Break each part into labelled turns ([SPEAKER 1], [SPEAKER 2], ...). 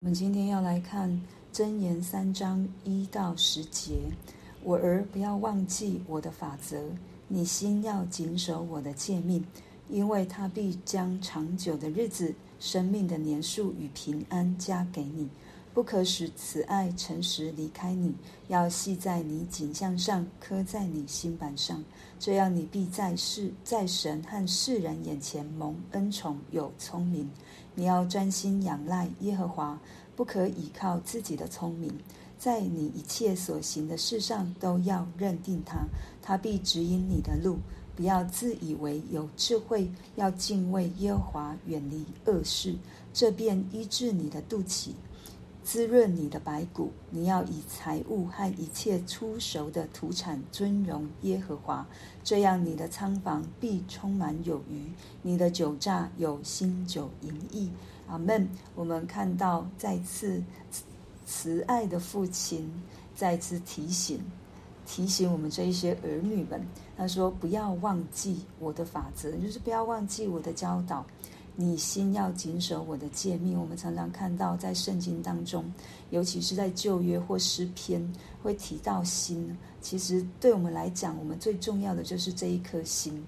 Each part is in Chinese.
[SPEAKER 1] 我们今天要来看箴言三章一到十节。我儿，不要忘记我的法则，你心要谨守我的诫命，因为他必将长久的日子、生命的年数与平安加给你。不可使慈爱、诚实离开你，要系在你颈项上，刻在你心版上。这样，你必在世、在神和世人眼前蒙恩宠，有聪明。你要专心仰赖耶和华，不可倚靠自己的聪明，在你一切所行的事上都要认定他，他必指引你的路。不要自以为有智慧，要敬畏耶和华，远离恶事，这便医治你的肚脐。滋润你的白骨，你要以财物和一切初熟的土产尊荣耶和华，这样你的仓房必充满有余，你的酒榨有新酒盈溢。阿门。我们看到再次慈爱的父亲再次提醒提醒我们这一些儿女们，他说：“不要忘记我的法则，就是不要忘记我的教导。”你心要谨守我的诫命。我们常常看到在圣经当中，尤其是在旧约或诗篇，会提到心。其实对我们来讲，我们最重要的就是这一颗心。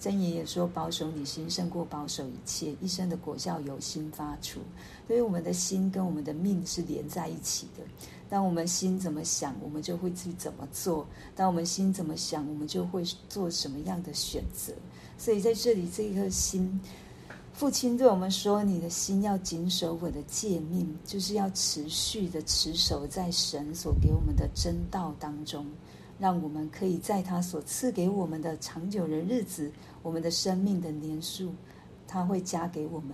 [SPEAKER 1] 箴言也说：“保守你心，胜过保守一切。一生的果效由心发出。”所以我们的心跟我们的命是连在一起的。当我们心怎么想，我们就会去怎么做；当我们心怎么想，我们就会做什么样的选择。所以在这里，这一颗心。父亲对我们说：“你的心要谨守我的诫命，就是要持续的持守在神所给我们的真道当中，让我们可以在他所赐给我们的长久的日子，我们的生命的年数，他会加给我们。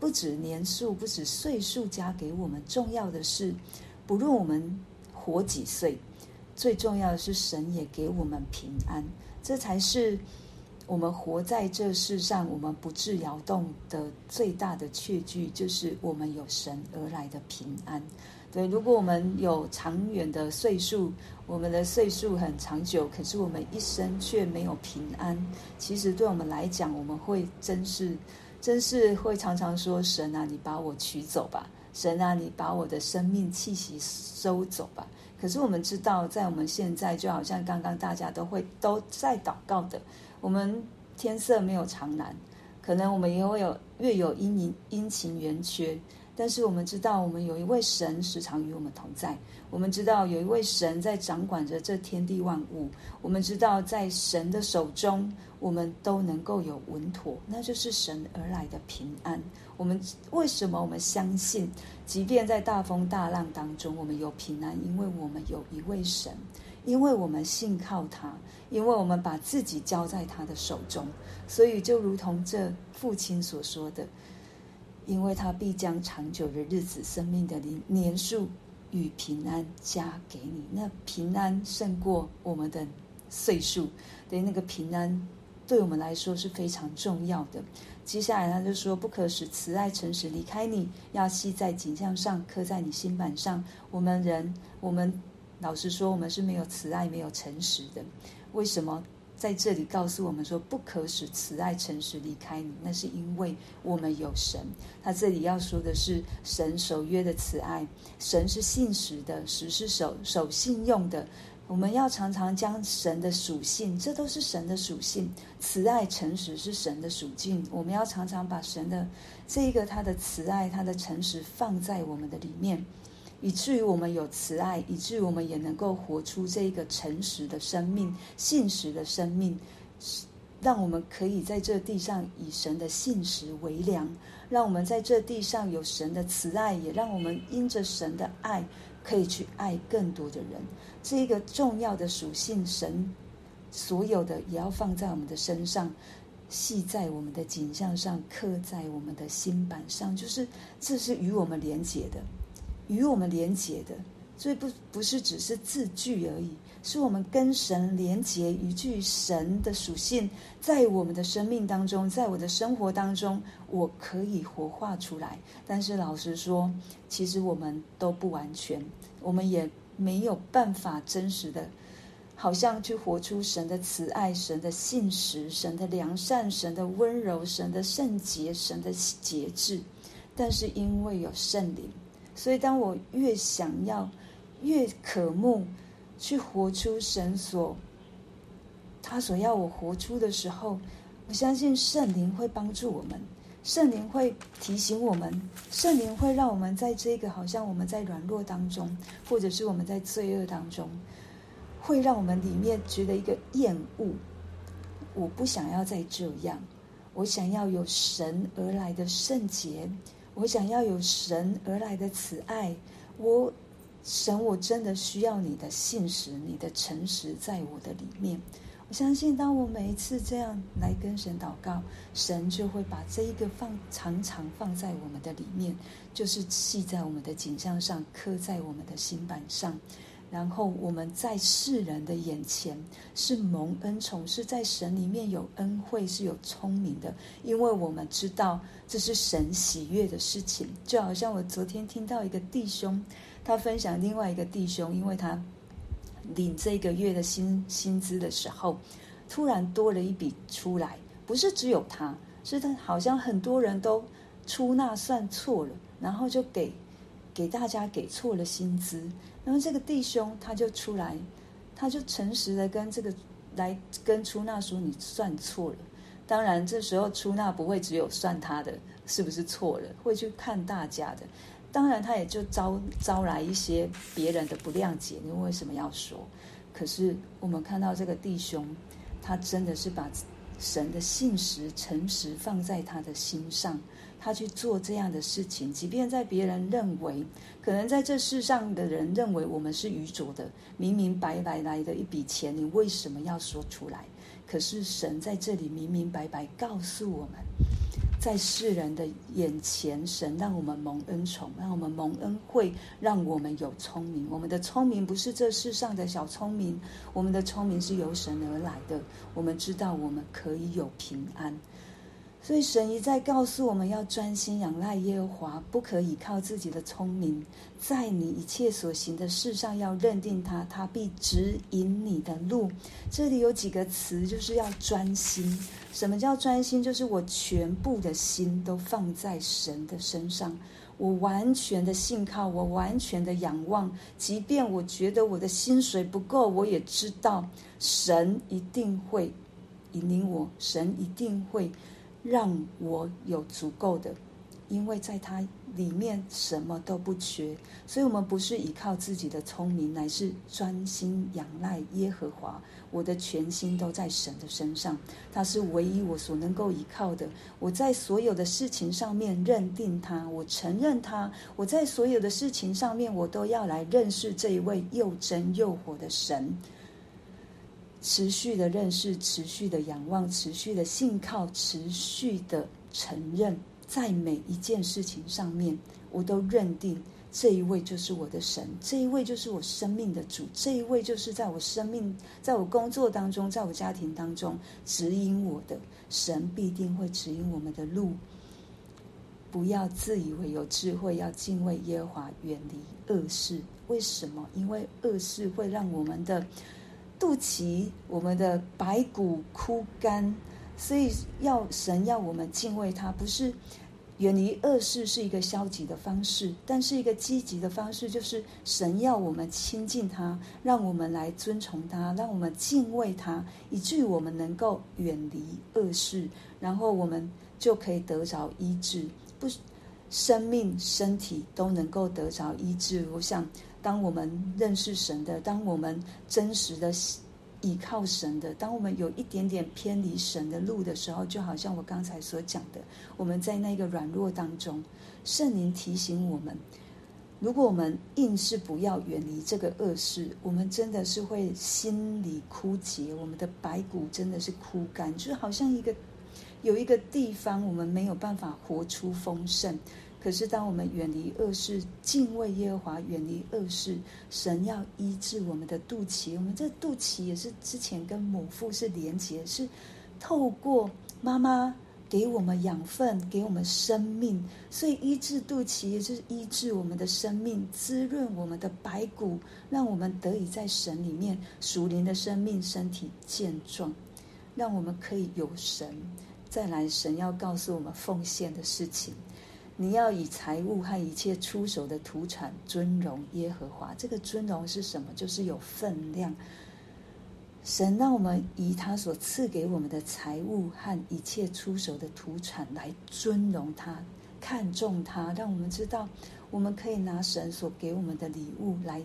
[SPEAKER 1] 不止年数，不止岁数加给我们，重要的是，不论我们活几岁，最重要的是神也给我们平安，这才是。”我们活在这世上，我们不致摇动的最大的确据，就是我们有神而来的平安。对，如果我们有长远的岁数，我们的岁数很长久，可是我们一生却没有平安，其实对我们来讲，我们会真是，真是会常常说：“神啊，你把我取走吧！神啊，你把我的生命气息收走吧！”可是我们知道，在我们现在，就好像刚刚大家都会都在祷告的。我们天色没有长蓝，可能我们也会有月有阴阴晴圆缺，但是我们知道，我们有一位神时常与我们同在。我们知道有一位神在掌管着这天地万物。我们知道，在神的手中，我们都能够有稳妥，那就是神而来的平安。我们为什么我们相信，即便在大风大浪当中，我们有平安？因为我们有一位神。因为我们信靠他，因为我们把自己交在他的手中，所以就如同这父亲所说的，因为他必将长久的日子、生命的年年数与平安加给你。那平安胜过我们的岁数，对，那个平安对我们来说是非常重要的。接下来他就说：“不可使慈爱、诚实离开你，要系在颈项上，刻在你心版上。”我们人，我们。老实说，我们是没有慈爱、没有诚实的。为什么在这里告诉我们说不可使慈爱、诚实离开你？那是因为我们有神。他这里要说的是神守约的慈爱，神是信实的，实是守守信用的。我们要常常将神的属性，这都是神的属性。慈爱、诚实是神的属性。我们要常常把神的这一个他的慈爱、他的诚实放在我们的里面。以至于我们有慈爱，以至于我们也能够活出这个诚实的生命、信实的生命，让我们可以在这地上以神的信实为粮，让我们在这地上有神的慈爱，也让我们因着神的爱可以去爱更多的人。这一个重要的属性，神所有的也要放在我们的身上，系在我们的颈项上，刻在我们的心版上，就是这是与我们连结的。与我们连结的，所以不不是只是字句而已，是我们跟神连结，一句神的属性，在我们的生命当中，在我的生活当中，我可以活化出来。但是老实说，其实我们都不完全，我们也没有办法真实的，好像去活出神的慈爱、神的信实、神的良善、神的温柔、神的圣洁、神的节制。但是因为有圣灵。所以，当我越想要、越渴慕去活出神所他所要我活出的时候，我相信圣灵会帮助我们，圣灵会提醒我们，圣灵会让我们在这个好像我们在软弱当中，或者是我们在罪恶当中，会让我们里面觉得一个厌恶。我不想要再这样，我想要有神而来的圣洁，我想要有神而来的慈爱。我神，我真的需要你的信实，你的诚实在我的里面。我相信，当我每一次这样来跟神祷告，神就会把这一个放常常放在我们的里面，就是系在我们的颈项上，刻在我们的心板上。然后我们在世人的眼前是蒙恩宠，是在神里面有恩惠，是有聪明的，因为我们知道这是神喜悦的事情。就好像我昨天听到一个弟兄，他分享另外一个弟兄，因为他。领这个月的薪薪资的时候，突然多了一笔出来，不是只有他，是他好像很多人都出纳算错了，然后就给给大家给错了薪资，然后这个弟兄他就出来，他就诚实的跟这个来跟出纳说，你算错了。当然这时候出纳不会只有算他的是不是错了，会去看大家的。当然，他也就招招来一些别人的不谅解。你为什么要说？可是我们看到这个弟兄，他真的是把神的信实、诚实放在他的心上，他去做这样的事情。即便在别人认为，可能在这世上的人认为我们是愚拙的，明明白白来的一笔钱，你为什么要说出来？可是神在这里明明白白告诉我们。在世人的眼前，神让我们蒙恩宠，让我们蒙恩惠，让我们有聪明。我们的聪明不是这世上的小聪明，我们的聪明是由神而来的。我们知道我们可以有平安。所以神一再告诉我们要专心仰赖耶和华，不可以靠自己的聪明，在你一切所行的事上要认定他，他必指引你的路。这里有几个词，就是要专心。什么叫专心？就是我全部的心都放在神的身上，我完全的信靠，我完全的仰望。即便我觉得我的薪水不够，我也知道神一定会引领我，神一定会。让我有足够的，因为在他里面什么都不缺，所以我们不是依靠自己的聪明，乃是专心仰赖耶和华。我的全心都在神的身上，他是唯一我所能够依靠的。我在所有的事情上面认定他，我承认他。我在所有的事情上面，我都要来认识这一位又真又活的神。持续的认识，持续的仰望，持续的信靠，持续的承认，在每一件事情上面，我都认定这一位就是我的神，这一位就是我生命的主，这一位就是在我生命、在我工作当中、在我家庭当中指引我的神，必定会指引我们的路。不要自以为有智慧，要敬畏耶和华，远离恶事。为什么？因为恶事会让我们的。肚脐，我们的白骨枯干，所以要神要我们敬畏他，不是远离恶事是一个消极的方式，但是一个积极的方式，就是神要我们亲近他，让我们来尊崇他，让我们敬畏他，以至于我们能够远离恶事，然后我们就可以得着医治，不，生命、身体都能够得着医治。我想。当我们认识神的，当我们真实的依靠神的，当我们有一点点偏离神的路的时候，就好像我刚才所讲的，我们在那个软弱当中，圣灵提醒我们，如果我们硬是不要远离这个恶事，我们真的是会心里枯竭，我们的白骨真的是枯干，就好像一个有一个地方，我们没有办法活出丰盛。可是，当我们远离恶事，敬畏耶和华，远离恶事，神要医治我们的肚脐。我们这肚脐也是之前跟母腹是连结，是透过妈妈给我们养分，给我们生命，所以医治肚脐也就是医治我们的生命，滋润我们的白骨，让我们得以在神里面属灵的生命，身体健壮，让我们可以有神。再来，神要告诉我们奉献的事情。你要以财物和一切出手的土产尊荣耶和华。这个尊荣是什么？就是有分量。神让我们以他所赐给我们的财物和一切出手的土产来尊荣他，看重他，让我们知道我们可以拿神所给我们的礼物来。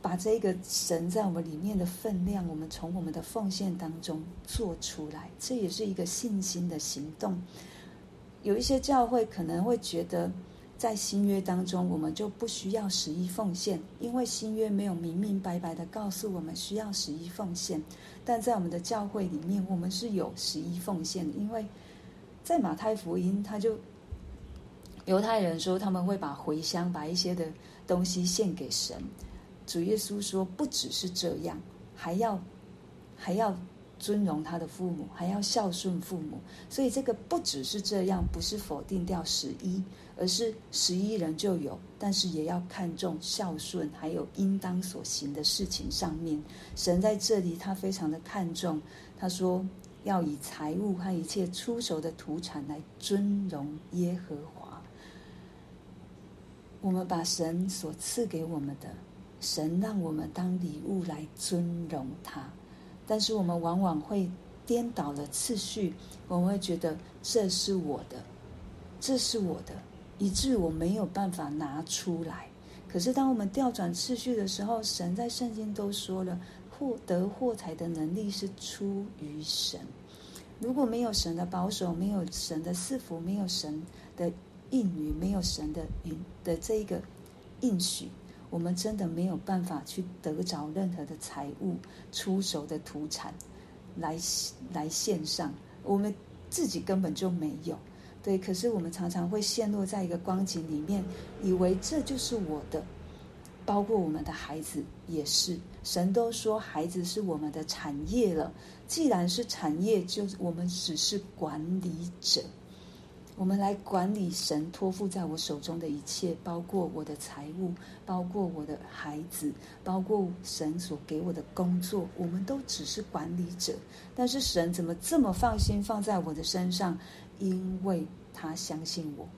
[SPEAKER 1] 把这个神在我们里面的分量，我们从我们的奉献当中做出来，这也是一个信心的行动。有一些教会可能会觉得，在新约当中，我们就不需要十一奉献，因为新约没有明明白白的告诉我们需要十一奉献。但在我们的教会里面，我们是有十一奉献的，因为在马太福音，他就犹太人说他们会把茴香，把一些的东西献给神。主耶稣说：“不只是这样，还要还要尊荣他的父母，还要孝顺父母。所以这个不只是这样，不是否定掉十一，而是十一人就有，但是也要看重孝顺，还有应当所行的事情上面。神在这里，他非常的看重。他说要以财物和一切出手的土产来尊荣耶和华。我们把神所赐给我们的。”神让我们当礼物来尊荣他，但是我们往往会颠倒了次序，我们会觉得这是我的，这是我的，以致我没有办法拿出来。可是当我们调转次序的时候，神在圣经都说了，获得货财的能力是出于神。如果没有神的保守，没有神的赐福，没有神的应允，没有神的允的这一个应许。我们真的没有办法去得着任何的财物、出手的土产来来献上，我们自己根本就没有。对，可是我们常常会陷落在一个光景里面，以为这就是我的，包括我们的孩子也是。神都说孩子是我们的产业了，既然是产业，就我们只是管理者。我们来管理神托付在我手中的一切，包括我的财物，包括我的孩子，包括神所给我的工作，我们都只是管理者。但是神怎么这么放心放在我的身上？因为他相信我，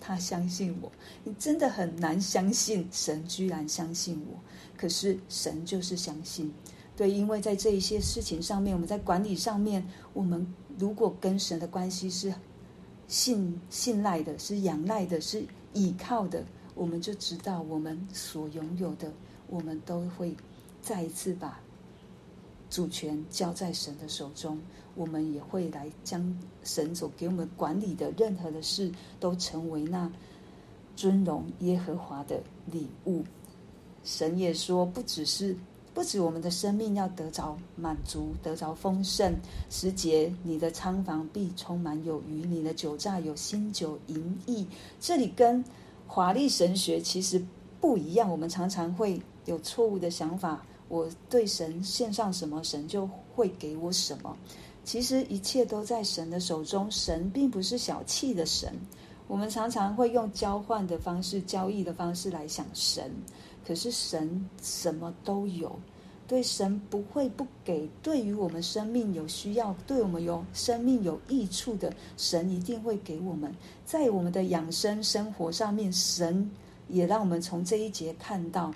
[SPEAKER 1] 他相信我。你真的很难相信神居然相信我，可是神就是相信。对，因为在这一些事情上面，我们在管理上面，我们如果跟神的关系是。信信赖的，是仰赖的，是倚靠的，我们就知道我们所拥有的，我们都会再一次把主权交在神的手中。我们也会来将神所给我们管理的任何的事，都成为那尊荣耶和华的礼物。神也说，不只是。不止我们的生命要得着满足，得着丰盛。时节，你的仓房必充满有余，你的酒榨有新酒盈溢。这里跟华丽神学其实不一样。我们常常会有错误的想法，我对神献上什么，神就会给我什么。其实一切都在神的手中，神并不是小气的神。我们常常会用交换的方式、交易的方式来想神。可是神什么都有，对神不会不给。对于我们生命有需要，对我们有生命有益处的，神一定会给我们。在我们的养生生活上面，神也让我们从这一节看到，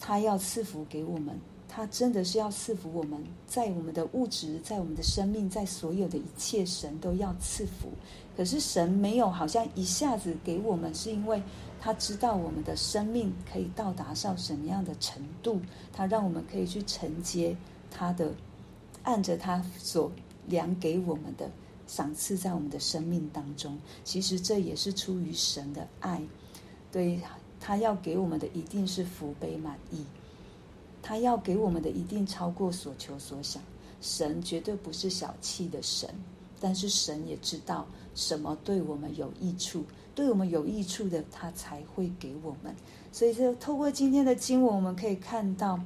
[SPEAKER 1] 他要赐福给我们。他真的是要赐福我们，在我们的物质，在我们的生命，在所有的一切，神都要赐福。可是神没有好像一下子给我们，是因为他知道我们的生命可以到达到什么样的程度，他让我们可以去承接他的，按着他所量给我们的赏赐在我们的生命当中。其实这也是出于神的爱，对，他要给我们的一定是福杯满溢。他要给我们的一定超过所求所想，神绝对不是小气的神，但是神也知道什么对我们有益处，对我们有益处的，他才会给我们。所以，就透过今天的经文，我们可以看到，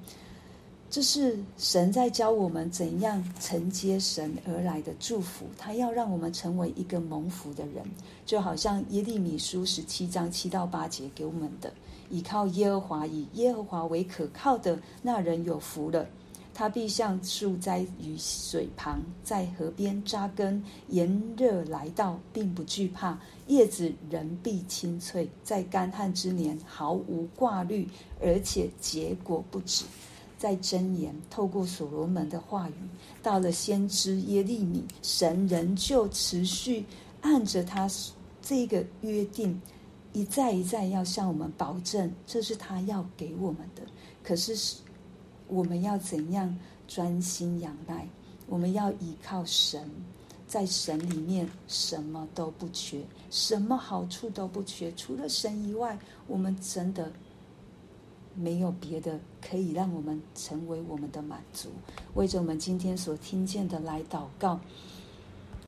[SPEAKER 1] 这是神在教我们怎样承接神而来的祝福。他要让我们成为一个蒙福的人，就好像耶利米书十七章七到八节给我们的。倚靠耶和华，以耶和华为可靠的那人有福了。他必像树栽于水旁，在河边扎根。炎热来到，并不惧怕，叶子仍必青翠，在干旱之年毫无挂虑，而且结果不止。在箴言透过所罗门的话语，到了先知耶利米，神仍旧持续按着他这个约定，一再一再要向我们保证，这是他要给我们的。可是，我们要怎样专心仰赖？我们要依靠神，在神里面什么都不缺，什么好处都不缺，除了神以外，我们真的。没有别的可以让我们成为我们的满足。为着我们今天所听见的来祷告，